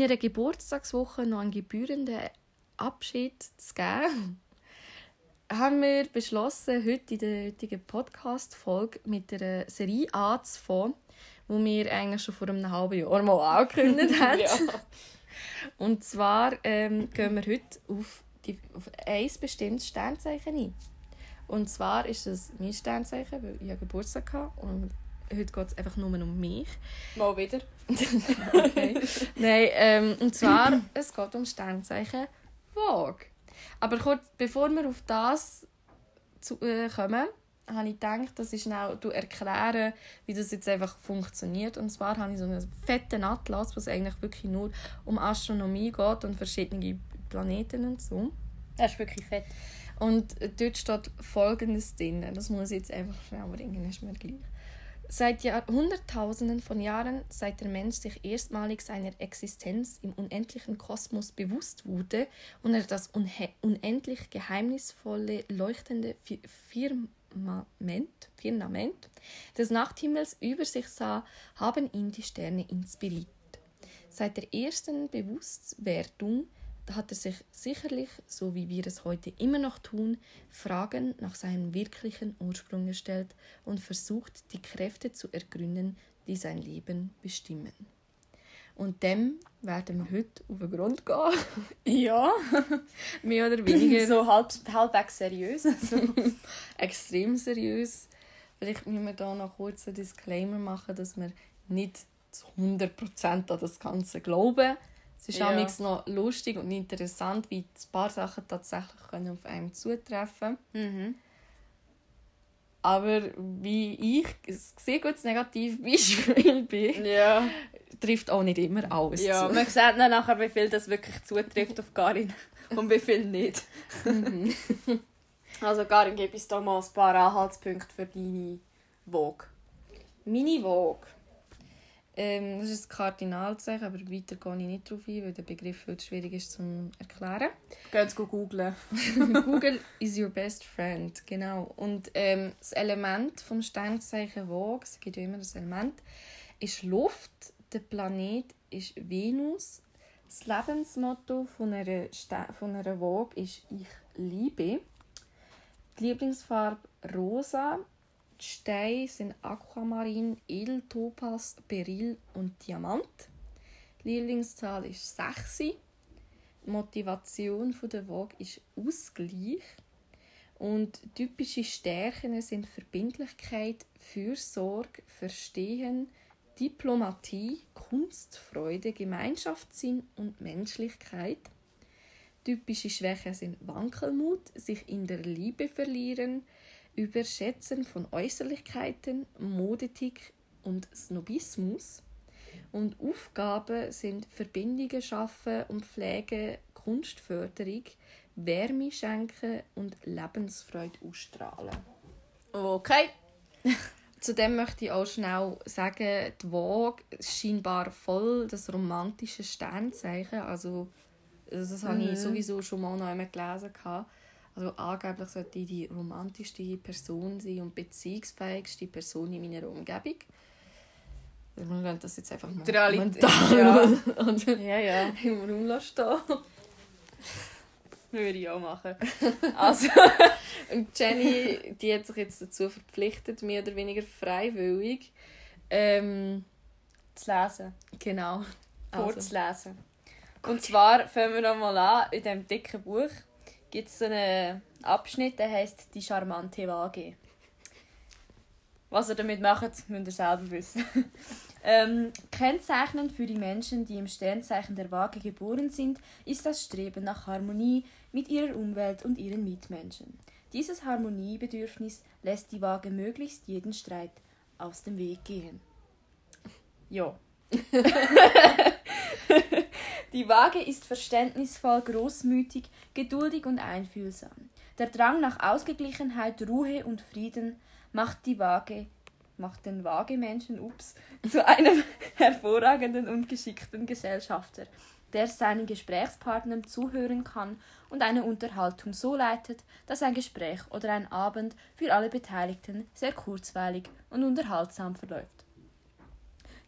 meiner Geburtstagswoche noch einen gebührenden Abschied zu geben, haben wir beschlossen, heute in der heutigen Podcast-Folge mit einer Serie anzufangen, die wir eigentlich schon vor einem halben Jahr mal angekündigt haben. ja. Und zwar ähm, gehen wir heute auf, die, auf ein bestimmtes Sternzeichen ein. Und zwar ist das mein Sternzeichen, weil ich Geburtstag hatte und heute geht es einfach nur um mich. Mal wieder. okay. Nein, ähm, und zwar, es geht um Sternzeichen Waage. Aber kurz, bevor wir auf das zu, äh, kommen, habe ich gedacht, dass ich schnell erklären, wie das jetzt einfach funktioniert. Und zwar habe ich so einen fetten Atlas, was eigentlich wirklich nur um Astronomie geht und verschiedene Planeten und so. Das ist wirklich fett. Und dort steht folgendes drin. Das muss ich jetzt einfach schnell bringen, ist mir gleich. Seit Jahrhunderttausenden von Jahren, seit der Mensch sich erstmalig seiner Existenz im unendlichen Kosmos bewusst wurde und er das unendlich geheimnisvolle, leuchtende Firmament, Firmament des Nachthimmels über sich sah, haben ihn die Sterne inspiriert. Seit der ersten Bewusstwerdung hat er sich sicherlich, so wie wir es heute immer noch tun, Fragen nach seinem wirklichen Ursprung gestellt und versucht, die Kräfte zu ergründen, die sein Leben bestimmen. Und dem werden wir heute auf den Grund gehen. Ja. Mehr oder weniger. So halb, halbwegs seriös. So. Extrem seriös. Vielleicht müssen wir da noch kurz einen Disclaimer machen, dass wir nicht zu 100% an das Ganze glauben. Es ist ja. noch lustig und interessant, wie ein paar Sachen tatsächlich können auf einem zutreffen mhm. Aber wie ich ein sehr gutes Negativbeispiel bin, ja. trifft auch nicht immer alles ja, zu. Man sieht dann nachher, wie viel das wirklich zutrifft auf Karin und wie viel nicht. Mhm. also Karin, gebe ich da mal ein paar Anhaltspunkte für deine Vogue. Meine Vogue? Ähm, das ist das Kardinalzeichen, aber weiter gehe ich nicht darauf ein, weil der Begriff viel schwierig ist zu erklären. Geht googeln. Google is your best friend, genau. Und ähm, das Element vom Sternzeichen Waage, es gibt ja immer das Element, ist Luft. Der Planet ist Venus. Das Lebensmotto von einer, von einer Waage ist «Ich liebe». Die Lieblingsfarbe rosa Steine sind Aquamarin, Edel, Topaz, Beryl und Diamant. Die Lieblingszahl ist 6. Die Motivation der Waage ist Ausgleich. Und typische Stärken sind Verbindlichkeit, Fürsorge, Verstehen, Diplomatie, Kunstfreude, Gemeinschaftssinn und Menschlichkeit. Typische Schwächen sind Wankelmut, sich in der Liebe verlieren, Überschätzen von Äußerlichkeiten, Modetik und Snobismus. Und Aufgaben sind Verbindungen schaffen und Pflege, Kunstförderung, Wärme schenken und Lebensfreude ausstrahlen. Okay. Zudem möchte ich auch schnell sagen, die Waage ist scheinbar voll das romantische Sternzeichen. Also, das habe ich mhm. sowieso schon mal noch einmal gelesen. Also angeblich sollte ich die romantischste Person sein und beziehungsfähigste Person in meiner Umgebung. Wir lassen das jetzt einfach mal mental ja. ja, ja. im Raum stehen. Würde ich auch machen. Also. und Jenny, die hat sich jetzt dazu verpflichtet, mehr oder weniger freiwillig ähm, zu lesen. Genau. Vorzulesen. Also. Und zwar fangen wir nochmal an in diesem dicken Buch gibt es so einen Abschnitt, der heißt Die charmante Waage. Was er damit macht, müsst ihr selber wissen. ähm, kennzeichnend für die Menschen, die im Sternzeichen der Waage geboren sind, ist das Streben nach Harmonie mit ihrer Umwelt und ihren Mitmenschen. Dieses Harmoniebedürfnis lässt die Waage möglichst jeden Streit aus dem Weg gehen. Ja. Die Waage ist verständnisvoll, großmütig, geduldig und einfühlsam. Der Drang nach Ausgeglichenheit, Ruhe und Frieden macht die Waage macht den Waagemenschen ups, zu einem hervorragenden und geschickten Gesellschafter, der seinen Gesprächspartnern zuhören kann und eine Unterhaltung so leitet, dass ein Gespräch oder ein Abend für alle Beteiligten sehr kurzweilig und unterhaltsam verläuft.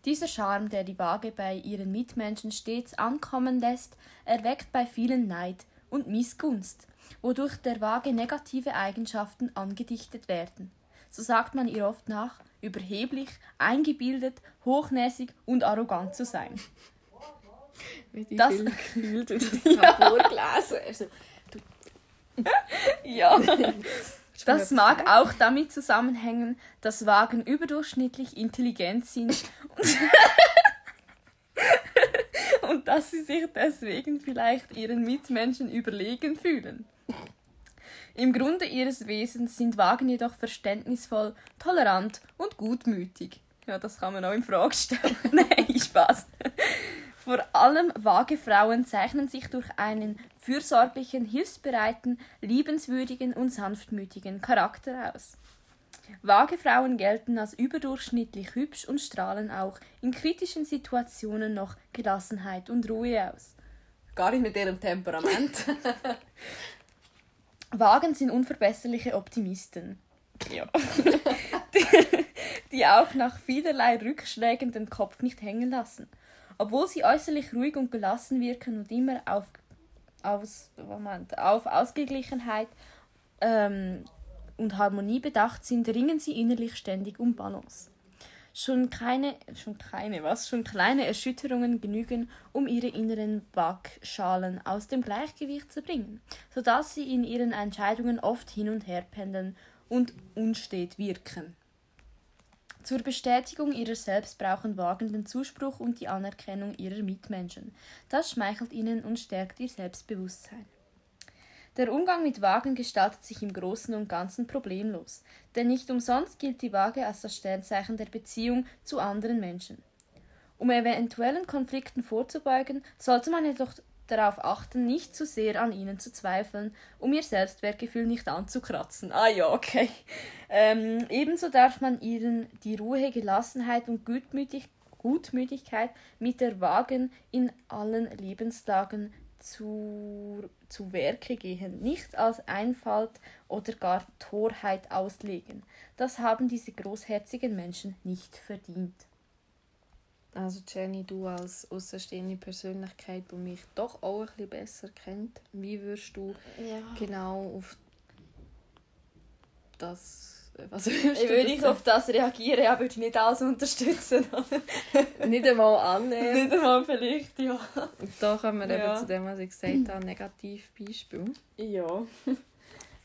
Dieser Charme, der die Waage bei ihren Mitmenschen stets ankommen lässt, erweckt bei vielen Neid und Missgunst, wodurch der Waage negative Eigenschaften angedichtet werden. So sagt man ihr oft nach, überheblich, eingebildet, hochnäsig und arrogant zu sein. Wie Das- Gefühl du das ja. vorgelesen also, Ja. Das mag auch damit zusammenhängen, dass Wagen überdurchschnittlich intelligent sind und, und dass sie sich deswegen vielleicht ihren Mitmenschen überlegen fühlen. Im Grunde ihres Wesens sind Wagen jedoch verständnisvoll, tolerant und gutmütig. Ja, das kann man auch in Frage stellen. Nein, Spaß. Vor allem vage Frauen zeichnen sich durch einen fürsorglichen, hilfsbereiten, liebenswürdigen und sanftmütigen Charakter aus. Vage Frauen gelten als überdurchschnittlich hübsch und strahlen auch in kritischen Situationen noch Gelassenheit und Ruhe aus. Gar nicht mit ihrem Temperament. Wagen sind unverbesserliche Optimisten. Ja. die, die auch nach vielerlei Rückschlägen den Kopf nicht hängen lassen. Obwohl sie äußerlich ruhig und gelassen wirken und immer auf, aus, Moment, auf Ausgeglichenheit ähm, und Harmonie bedacht sind, ringen sie innerlich ständig um Balance. Schon keine, schon keine, was? Schon kleine Erschütterungen genügen, um ihre inneren Waagschalen aus dem Gleichgewicht zu bringen, sodass sie in ihren Entscheidungen oft hin und her pendeln und unstet wirken. Zur Bestätigung ihrer selbst brauchen Wagen den Zuspruch und die Anerkennung ihrer Mitmenschen. Das schmeichelt ihnen und stärkt ihr Selbstbewusstsein. Der Umgang mit Wagen gestaltet sich im Großen und Ganzen problemlos, denn nicht umsonst gilt die Waage als das Sternzeichen der Beziehung zu anderen Menschen. Um eventuellen Konflikten vorzubeugen, sollte man jedoch darauf achten, nicht zu sehr an ihnen zu zweifeln, um ihr Selbstwertgefühl nicht anzukratzen. Ah ja, okay. Ähm, ebenso darf man ihnen die Ruhe, Gelassenheit und Gutmütig Gutmütigkeit mit der Wagen in allen Lebenslagen zu, zu Werke gehen, nicht als Einfalt oder gar Torheit auslegen. Das haben diese großherzigen Menschen nicht verdient. Also Jenny, du als außenstehende Persönlichkeit, die mich doch auch ein bisschen besser kennt, wie würdest du Ja. genau auf das... Was würdest Ich würde ich auf das reagieren, ja, würde ich nicht alles unterstützen. nicht einmal annehmen. nicht einmal vielleicht, ja. Und da kommen wir Ja. eben zu dem, was ich gesagt habe, Negativbeispiel. Ja.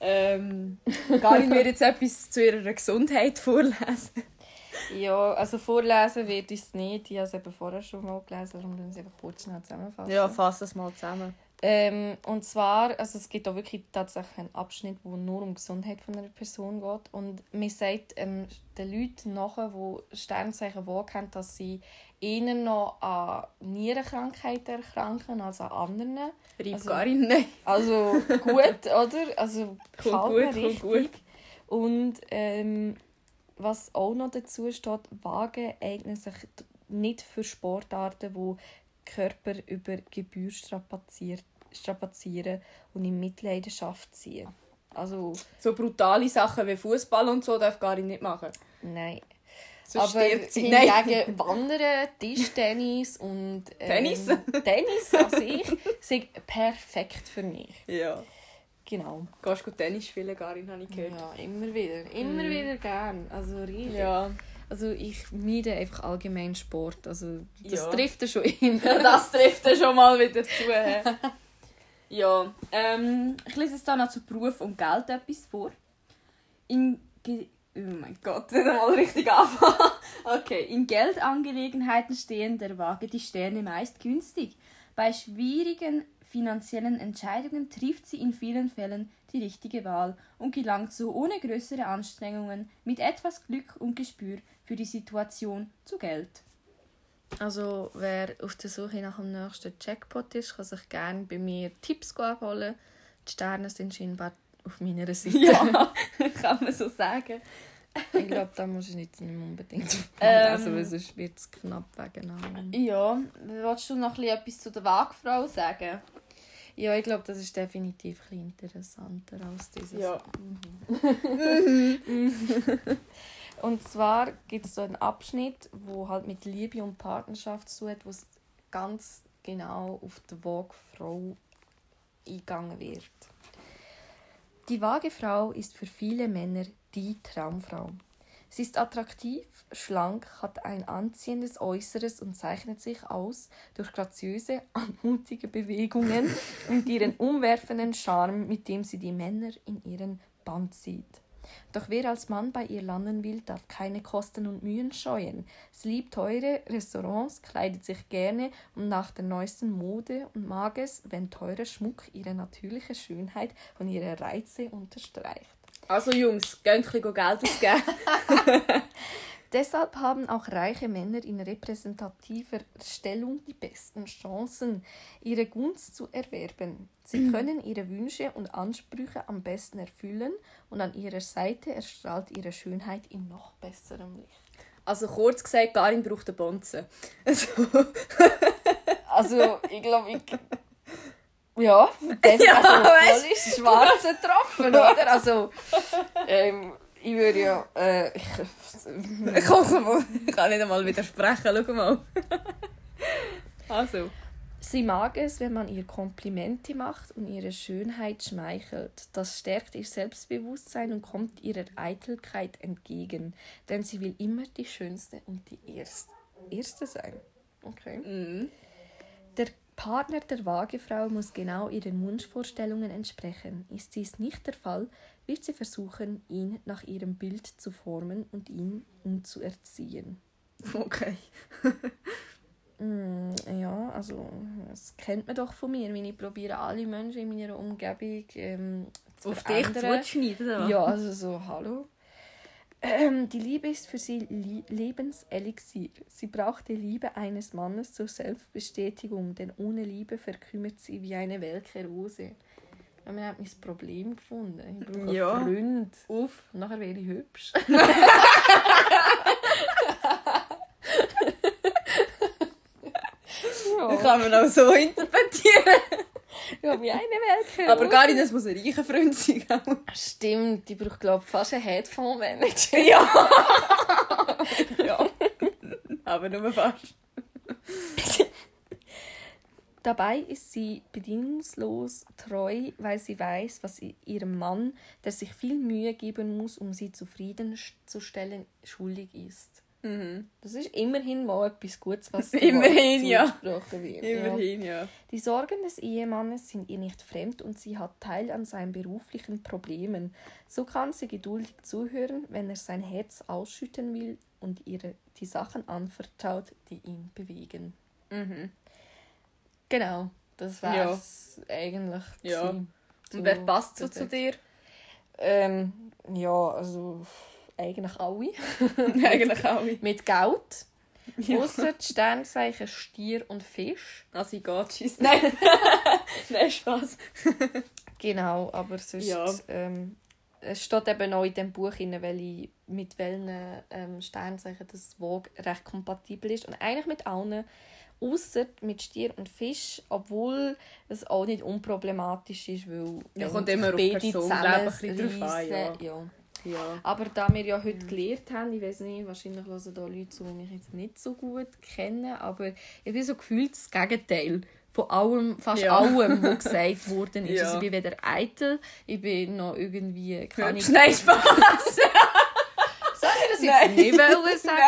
ähm, gar nicht mir jetzt etwas zu ihrer Gesundheit vorlesen. Ja, also vorlesen wird ich es nicht. Ich habe es eben vorher schon mal gelesen, darum müssen wir es einfach kurz schnell zusammenfassen. Ja, fass das mal zusammen. Ähm, und zwar, also es gibt auch wirklich tatsächlich einen Abschnitt, wo nur um die Gesundheit von einer Person geht. Und man sagt ähm, den Leuten nachher, die Sternzeichen wahrkennen, dass sie eher noch an Nierenkrankheiten erkranken als an anderen. Reib Also-. Nein. Also gut, oder? Also mir gut, kommt gut. Und ähm, was auch noch dazu steht, Wagen eignen sich nicht für Sportarten, wo Körper über Gebühr strapazieren und in Mitleidenschaft ziehen. Also, So brutale Sachen wie Fußball und so darf gar nicht machen. nein. Sonst Aber sie. Nein. hingegen Wandern, Tischtennis und ähm, Tennis? Tennis an sich sind perfekt für mich. Ja. Genau. Gehst du Tennis spielen, Garin, habe ich gehört. Ja, immer wieder. Immer Mhm. wieder gern. Also richtig. Ja. Also ich meide einfach allgemein Sport. Also das Ja. trifft er schon in. das trifft er schon mal wieder zu. ja, ähm, ich lese jetzt da noch zu Beruf und Geld etwas vor. In Ge oh mein Gott, nicht einmal richtig anfangen. Okay, in Geldangelegenheiten stehen der Waage die Sterne meist günstig. Bei schwierigen finanziellen Entscheidungen trifft sie in vielen Fällen die richtige Wahl und gelangt so ohne größere Anstrengungen mit etwas Glück und Gespür für die Situation zu Geld. Also wer auf der Suche nach dem nächsten Jackpot ist, kann sich gerne bei mir Tipps abholen. Die Sterne sind scheinbar auf meiner Seite. Ja, kann man so sagen. Ich glaube, da muss ich nicht unbedingt Ähm. lesen, weil sonst wird es knapp wegen allem. Ja, willst du noch etwas zu der Waagfrau sagen? Ja, ich glaube, das ist definitiv ein bisschen interessanter als dieses. Ja. Und zwar gibt es so einen Abschnitt, wo halt mit Liebe und Partnerschaft so wo es ganz genau auf die Waagfrau eingegangen wird. Die vage Frau ist für viele Männer die Traumfrau. Sie ist attraktiv, schlank, hat ein anziehendes Äußeres und zeichnet sich aus durch graziöse, anmutige Bewegungen und ihren umwerfenden Charme, mit dem sie die Männer in ihren Band zieht. Doch wer als Mann bei ihr landen will, darf keine Kosten und Mühen scheuen. Sie liebt teure Restaurants, kleidet sich gerne und nach der neuesten Mode und mag es, wenn teurer Schmuck ihre natürliche Schönheit und ihre Reize unterstreicht. Also Jungs, gönnt ein Geld ausgeben. Deshalb haben auch reiche Männer in repräsentativer Stellung die besten Chancen, ihre Gunst zu erwerben. Sie können ihre Wünsche und Ansprüche am besten erfüllen und an ihrer Seite erstrahlt ihre Schönheit in noch besserem Licht. Also kurz gesagt, Karin braucht eine Bonze. Also, also ich glaube, ich... Ja, dem, Ja, also, weißt ist schwarz getroffen, oder? Also, ähm, ich würde ja... Äh, ich, Komm mal. Ich kann nicht einmal widersprechen, schau mal. Also. Sie mag es, wenn man ihr Komplimente macht und ihre Schönheit schmeichelt. Das stärkt ihr Selbstbewusstsein und kommt ihrer Eitelkeit entgegen, denn sie will immer die Schönste und die Erste, Erste sein. Okay. Mhm. Der Partner der Waagefrau muss genau ihren Wunschvorstellungen entsprechen. Ist dies nicht der Fall, wird sie versuchen, ihn nach ihrem Bild zu formen und ihn umzuerziehen. Okay. Mm, ja, also das kennt man doch von mir, wenn ich probiere, alle Menschen in meiner Umgebung ähm, zu Auf dich verändern. oder was? Ja, also so, hallo. Ähm, die Liebe ist für sie Lebenselixier. Sie braucht die Liebe eines Mannes zur Selbstbestätigung, denn ohne Liebe verkümmert sie wie eine welke Rose. Ja, man hat mein Problem gefunden. Ich brauche Ja. einen Freund. Und nachher wäre ich hübsch. Das kann man auch so interpretieren. Ja, wie eine welke Aber gar nicht, das muss ein reicher Freund sein. gell? Stimmt, ich brauche glaube fast einen Headphone-Manager. Ja. ja. Aber nur fast. Dabei ist sie bedingungslos treu, weil sie weiß, was ihrem Mann, der sich viel Mühe geben muss, um sie zufriedenzustellen, schuldig ist. Mhm. Das ist immerhin mal etwas Gutes, was Immerhin, ja. wird. Ja. Immerhin, ja. Die Sorgen des Ehemannes sind ihr nicht fremd und sie hat Teil an seinen beruflichen Problemen. So kann sie geduldig zuhören, wenn er sein Herz ausschütten will und ihr die Sachen anvertraut, die ihn bewegen. Mhm. Genau, das war es eigentlich. Ja. Und wer passt so zu dir? Ähm, ja, also eigentlich alle. Eigentlich alle. Mit Geld. Ja. Außer die Sternzeichen Stier und Fisch. Also ich gehe. Nein. Nein, Spaß. Genau, aber sonst. Ja. Ähm, es steht eben auch in dem Buch, rein, welche, mit welchen ähm, Sternzeichen das Vogue recht kompatibel ist. Und eigentlich mit allen, außer mit Stier und Fisch, obwohl es auch nicht unproblematisch ist, weil Ja, kommt immer auf Person, zusammen glaub ich, ein bisschen drauf an, ja. ja. Ja. Aber da wir ja heute gelernt haben, ich weiß nicht, wahrscheinlich hören da Leute zu, die mich jetzt nicht so gut kennen, aber ich bin so gefühlt das Gegenteil von allem, fast Ja. allem, was gesagt worden ist. Ja. Also ich bin weder eitel, ich bin noch irgendwie, kann ich, Nein, Spaß. soll ich das Nein. jetzt nicht wollen sagen?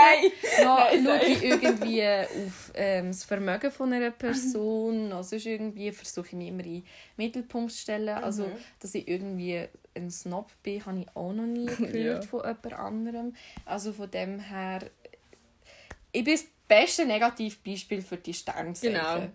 Nein. Noch Nein, schaue ich irgendwie auf ähm, das Vermögen von einer Person, noch sonst irgendwie versuche ich mich immer in den Mittelpunkt zu stellen. Also, Mhm. dass ich irgendwie ein Snob bin, habe ich auch noch nie gehört Ja. von jemand anderem. Also von dem her, ich bin das beste Negativbeispiel für die Sternzeichen. Genau.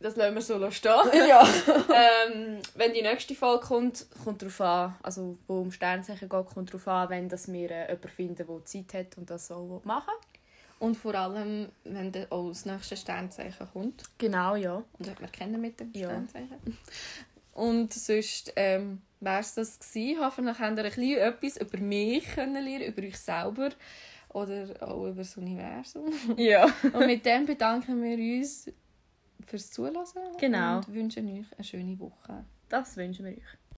Das lassen wir so stehen. Ja. ähm, wenn die nächste Folge kommt, kommt darauf an, also wo um Sternzeichen geht, kommt darauf an, wenn dass wir äh, jemanden finden, der Zeit hat und das so machen Und vor allem, wenn dann auch das nächste Sternzeichen kommt. Genau, ja. Und hat man kennen mit dem Ja. Sternzeichen. Und sonst ähm, wäre es das gewesen. Hoffentlich habt ihr ein bisschen etwas über mich können lernen, über euch selber oder auch über das Universum. Ja. Und mit dem bedanken wir uns fürs Zuhören Genau. und wünschen euch eine schöne Woche. Das wünschen wir euch.